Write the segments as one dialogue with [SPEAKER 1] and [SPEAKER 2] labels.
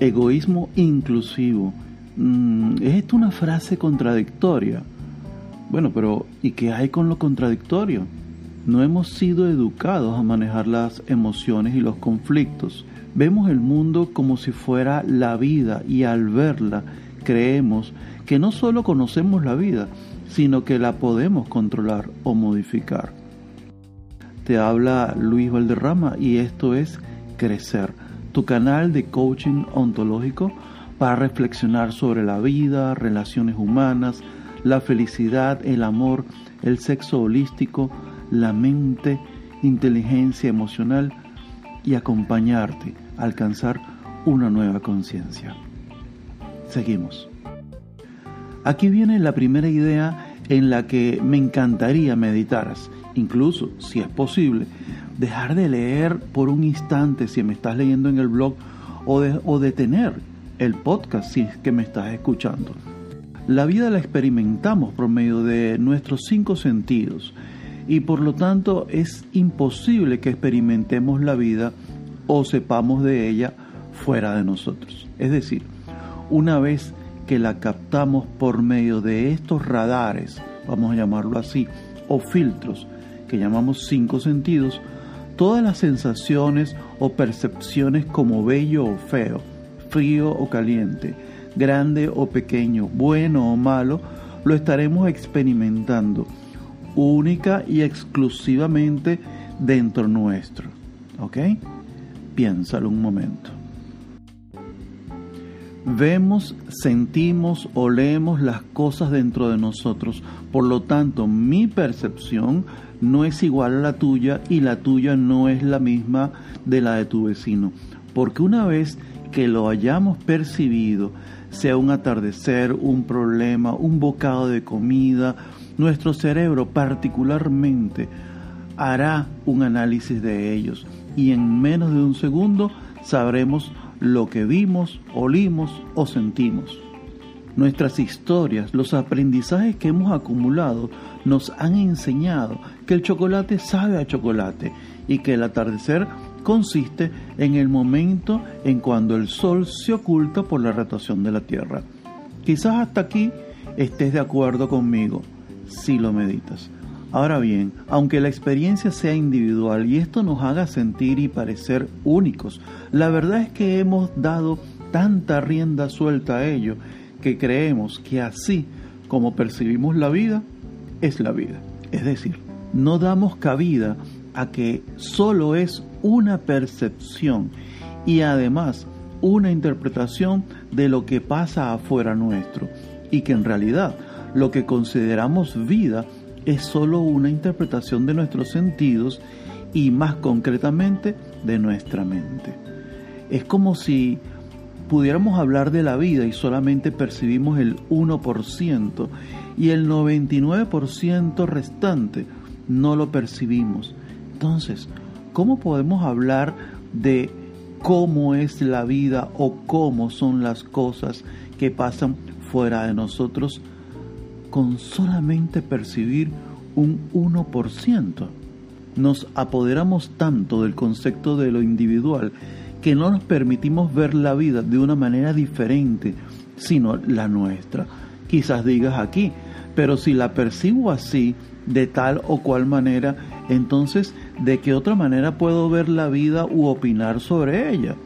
[SPEAKER 1] Egoísmo inclusivo. Mm, ¿Es esto una frase contradictoria? Bueno, pero ¿y qué hay con lo contradictorio? No hemos sido educados a manejar las emociones y los conflictos. Vemos el mundo como si fuera la vida y al verla creemos que no solo conocemos la vida, sino que la podemos controlar o modificar. Te habla Luis Valderrama y esto es Crecer, tu canal de coaching ontológico para reflexionar sobre la vida, relaciones humanas, la felicidad, el amor, el sexo holístico, la mente, inteligencia emocional y acompañarte a alcanzar una nueva conciencia. Seguimos. Aquí viene la primera idea en la que me encantaría meditaras, incluso si es posible, dejar de leer por un instante si me estás leyendo en el blog o, de, o detener el podcast si es que me estás escuchando. La vida la experimentamos por medio de nuestros cinco sentidos y por lo tanto es imposible que experimentemos la vida o sepamos de ella fuera de nosotros. Es decir, una vez que la captamos por medio de estos radares, vamos a llamarlo así, o filtros, que llamamos cinco sentidos, todas las sensaciones o percepciones como bello o feo, frío o caliente, grande o pequeño, bueno o malo, lo estaremos experimentando única y exclusivamente dentro nuestro. ¿Ok? Piénsalo un momento. Vemos, sentimos, olemos las cosas dentro de nosotros. Por lo tanto, mi percepción no es igual a la tuya y la tuya no es la misma de la de tu vecino. Porque una vez que lo hayamos percibido, sea un atardecer, un problema, un bocado de comida, nuestro cerebro particularmente hará un análisis de ellos y en menos de un segundo sabremos lo que vimos, olimos o sentimos. Nuestras historias, los aprendizajes que hemos acumulado nos han enseñado que el chocolate sabe a chocolate y que el atardecer consiste en el momento en cuando el sol se oculta por la rotación de la Tierra. Quizás hasta aquí estés de acuerdo conmigo si lo meditas. Ahora bien, aunque la experiencia sea individual y esto nos haga sentir y parecer únicos, la verdad es que hemos dado tanta rienda suelta a ello que creemos que así como percibimos la vida, es la vida. Es decir, no damos cabida a que solo es una percepción y además una interpretación de lo que pasa afuera nuestro y que en realidad lo que consideramos vida es solo una interpretación de nuestros sentidos y más concretamente de nuestra mente. Es como si pudiéramos hablar de la vida y solamente percibimos el 1% y el 99% restante no lo percibimos. Entonces, ¿cómo podemos hablar de cómo es la vida o cómo son las cosas que pasan fuera de nosotros con solamente percibir un 1%. Nos apoderamos tanto del concepto de lo individual que no nos permitimos ver la vida de una manera diferente, sino la nuestra. Quizás digas aquí, pero si la percibo así, de tal o cual manera, entonces, ¿de qué otra manera puedo ver la vida u opinar sobre ella?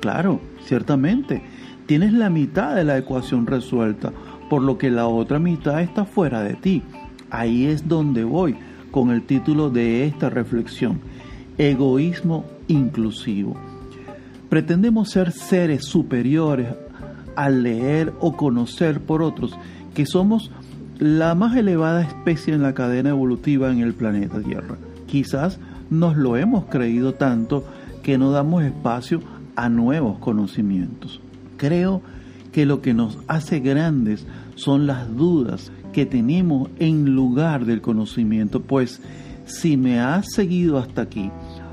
[SPEAKER 1] Claro, ciertamente, tienes la mitad de la ecuación resuelta, por lo que la otra mitad está fuera de ti. Ahí es donde voy con el título de esta reflexión, egoísmo inclusivo. Pretendemos ser seres superiores al leer o conocer por otros que somos la más elevada especie en la cadena evolutiva en el planeta Tierra. Quizás nos lo hemos creído tanto que no damos espacio a nuevos conocimientos. Creo que lo que nos hace grandes son las dudas que tenemos en lugar del conocimiento, pues si me has seguido hasta aquí,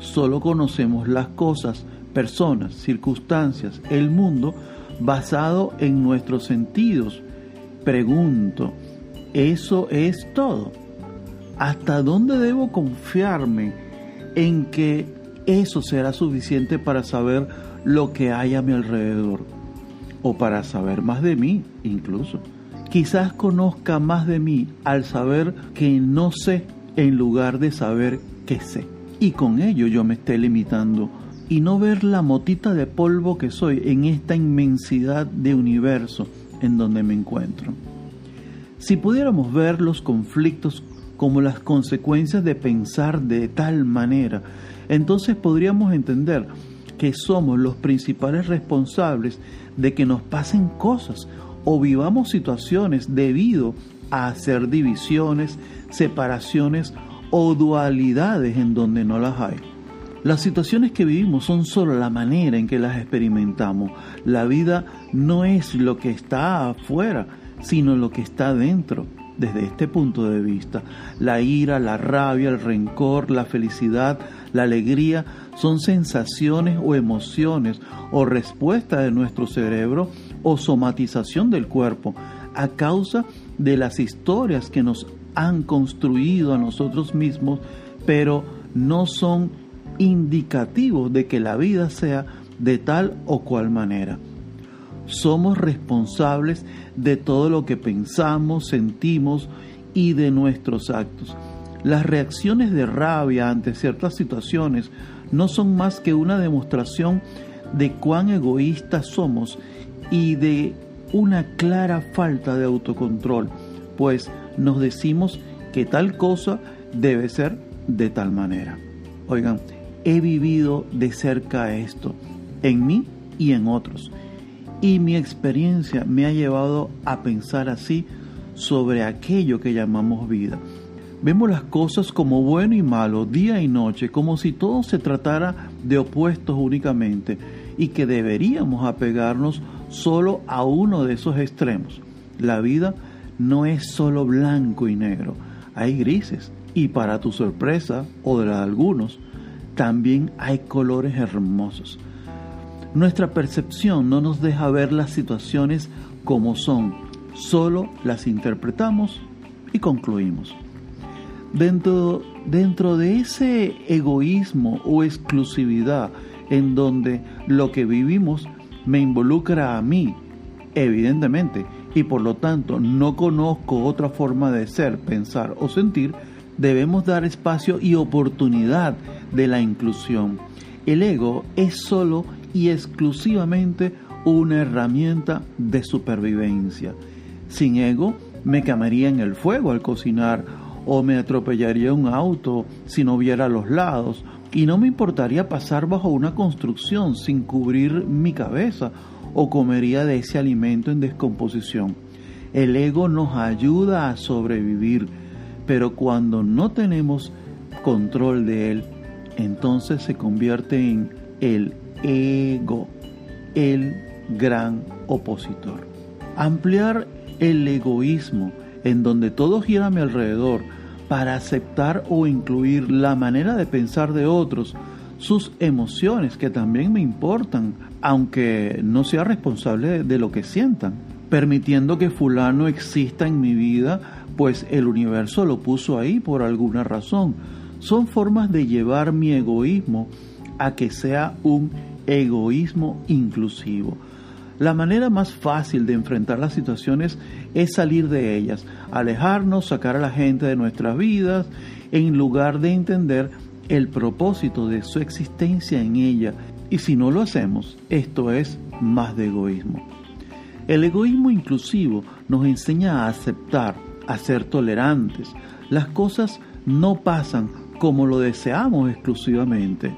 [SPEAKER 1] solo conocemos las cosas, personas, circunstancias, el mundo basado en nuestros sentidos. Pregunto, ¿eso es todo? ¿Hasta dónde debo confiarme en que eso será suficiente para saber lo que hay a mi alrededor o para saber más de mí incluso. Quizás conozca más de mí al saber que no sé en lugar de saber que sé. Y con ello yo me esté limitando y no ver la motita de polvo que soy en esta inmensidad de universo en donde me encuentro. Si pudiéramos ver los conflictos como las consecuencias de pensar de tal manera, entonces podríamos entender que somos los principales responsables de que nos pasen cosas o vivamos situaciones debido a hacer divisiones, separaciones o dualidades en donde no las hay. Las situaciones que vivimos son solo la manera en que las experimentamos. La vida no es lo que está afuera, sino lo que está dentro. Desde este punto de vista, la ira, la rabia, el rencor, la felicidad, la alegría son sensaciones o emociones o respuesta de nuestro cerebro o somatización del cuerpo a causa de las historias que nos han construido a nosotros mismos, pero no son indicativos de que la vida sea de tal o cual manera. Somos responsables de todo lo que pensamos, sentimos y de nuestros actos. Las reacciones de rabia ante ciertas situaciones no son más que una demostración de cuán egoístas somos y de una clara falta de autocontrol, pues nos decimos que tal cosa debe ser de tal manera. Oigan, he vivido de cerca esto, en mí y en otros, y mi experiencia me ha llevado a pensar así sobre aquello que llamamos vida. Vemos las cosas como bueno y malo, día y noche, como si todo se tratara de opuestos únicamente y que deberíamos apegarnos solo a uno de esos extremos. La vida no es solo blanco y negro, hay grises y para tu sorpresa o de algunos, también hay colores hermosos. Nuestra percepción no nos deja ver las situaciones como son, solo las interpretamos y concluimos. Dentro, dentro de ese egoísmo o exclusividad en donde lo que vivimos me involucra a mí, evidentemente, y por lo tanto no conozco otra forma de ser, pensar o sentir, debemos dar espacio y oportunidad de la inclusión. El ego es solo y exclusivamente una herramienta de supervivencia. Sin ego me quemaría en el fuego al cocinar o me atropellaría un auto si no viera los lados y no me importaría pasar bajo una construcción sin cubrir mi cabeza o comería de ese alimento en descomposición. El ego nos ayuda a sobrevivir, pero cuando no tenemos control de él, entonces se convierte en el ego, el gran opositor. Ampliar el egoísmo en donde todo gira a mi alrededor para aceptar o incluir la manera de pensar de otros, sus emociones que también me importan, aunque no sea responsable de lo que sientan, permitiendo que fulano exista en mi vida, pues el universo lo puso ahí por alguna razón. Son formas de llevar mi egoísmo a que sea un egoísmo inclusivo. La manera más fácil de enfrentar las situaciones es salir de ellas, alejarnos, sacar a la gente de nuestras vidas, en lugar de entender el propósito de su existencia en ella. Y si no lo hacemos, esto es más de egoísmo. El egoísmo inclusivo nos enseña a aceptar, a ser tolerantes. Las cosas no pasan como lo deseamos exclusivamente.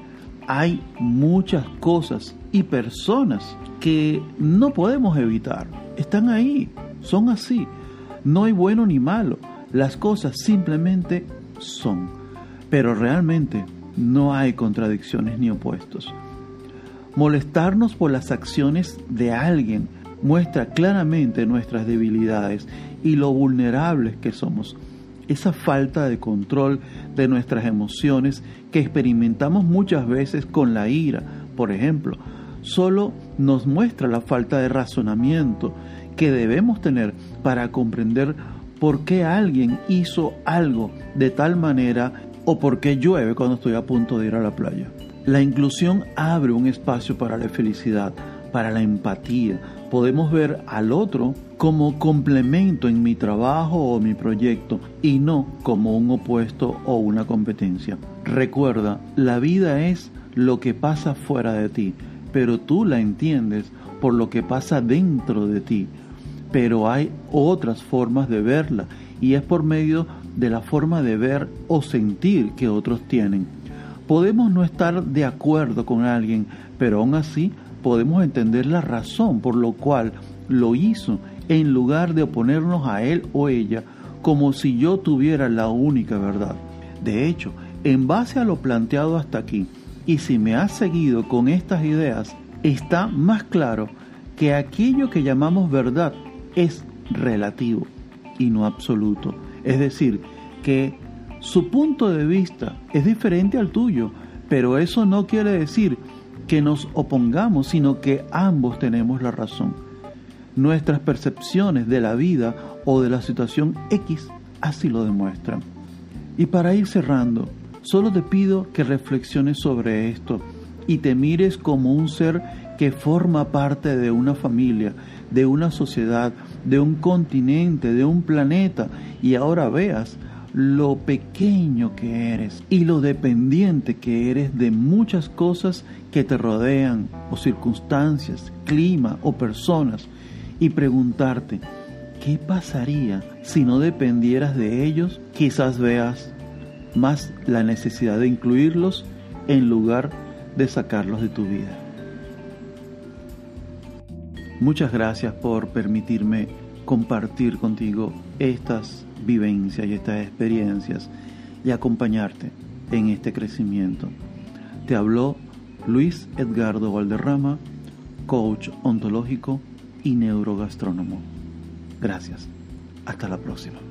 [SPEAKER 1] Hay muchas cosas y personas que no podemos evitar. Están ahí, son así. No hay bueno ni malo. Las cosas simplemente son. Pero realmente no hay contradicciones ni opuestos. Molestarnos por las acciones de alguien muestra claramente nuestras debilidades y lo vulnerables que somos. Esa falta de control de nuestras emociones que experimentamos muchas veces con la ira, por ejemplo, solo nos muestra la falta de razonamiento que debemos tener para comprender por qué alguien hizo algo de tal manera o por qué llueve cuando estoy a punto de ir a la playa. La inclusión abre un espacio para la felicidad, para la empatía. Podemos ver al otro como complemento en mi trabajo o mi proyecto y no como un opuesto o una competencia. Recuerda, la vida es lo que pasa fuera de ti, pero tú la entiendes por lo que pasa dentro de ti. Pero hay otras formas de verla y es por medio de la forma de ver o sentir que otros tienen. Podemos no estar de acuerdo con alguien, pero aún así podemos entender la razón por lo cual lo hizo en lugar de oponernos a él o ella como si yo tuviera la única verdad. De hecho, en base a lo planteado hasta aquí, y si me has seguido con estas ideas, está más claro que aquello que llamamos verdad es relativo y no absoluto. Es decir, que su punto de vista es diferente al tuyo, pero eso no quiere decir que nos opongamos, sino que ambos tenemos la razón. Nuestras percepciones de la vida o de la situación X así lo demuestran. Y para ir cerrando, solo te pido que reflexiones sobre esto y te mires como un ser que forma parte de una familia, de una sociedad, de un continente, de un planeta, y ahora veas lo pequeño que eres y lo dependiente que eres de muchas cosas que te rodean o circunstancias, clima o personas y preguntarte, ¿qué pasaría si no dependieras de ellos? Quizás veas más la necesidad de incluirlos en lugar de sacarlos de tu vida. Muchas gracias por permitirme compartir contigo estas vivencias y estas experiencias y acompañarte en este crecimiento. Te habló Luis Edgardo Valderrama, coach ontológico y neurogastrónomo. Gracias. Hasta la próxima.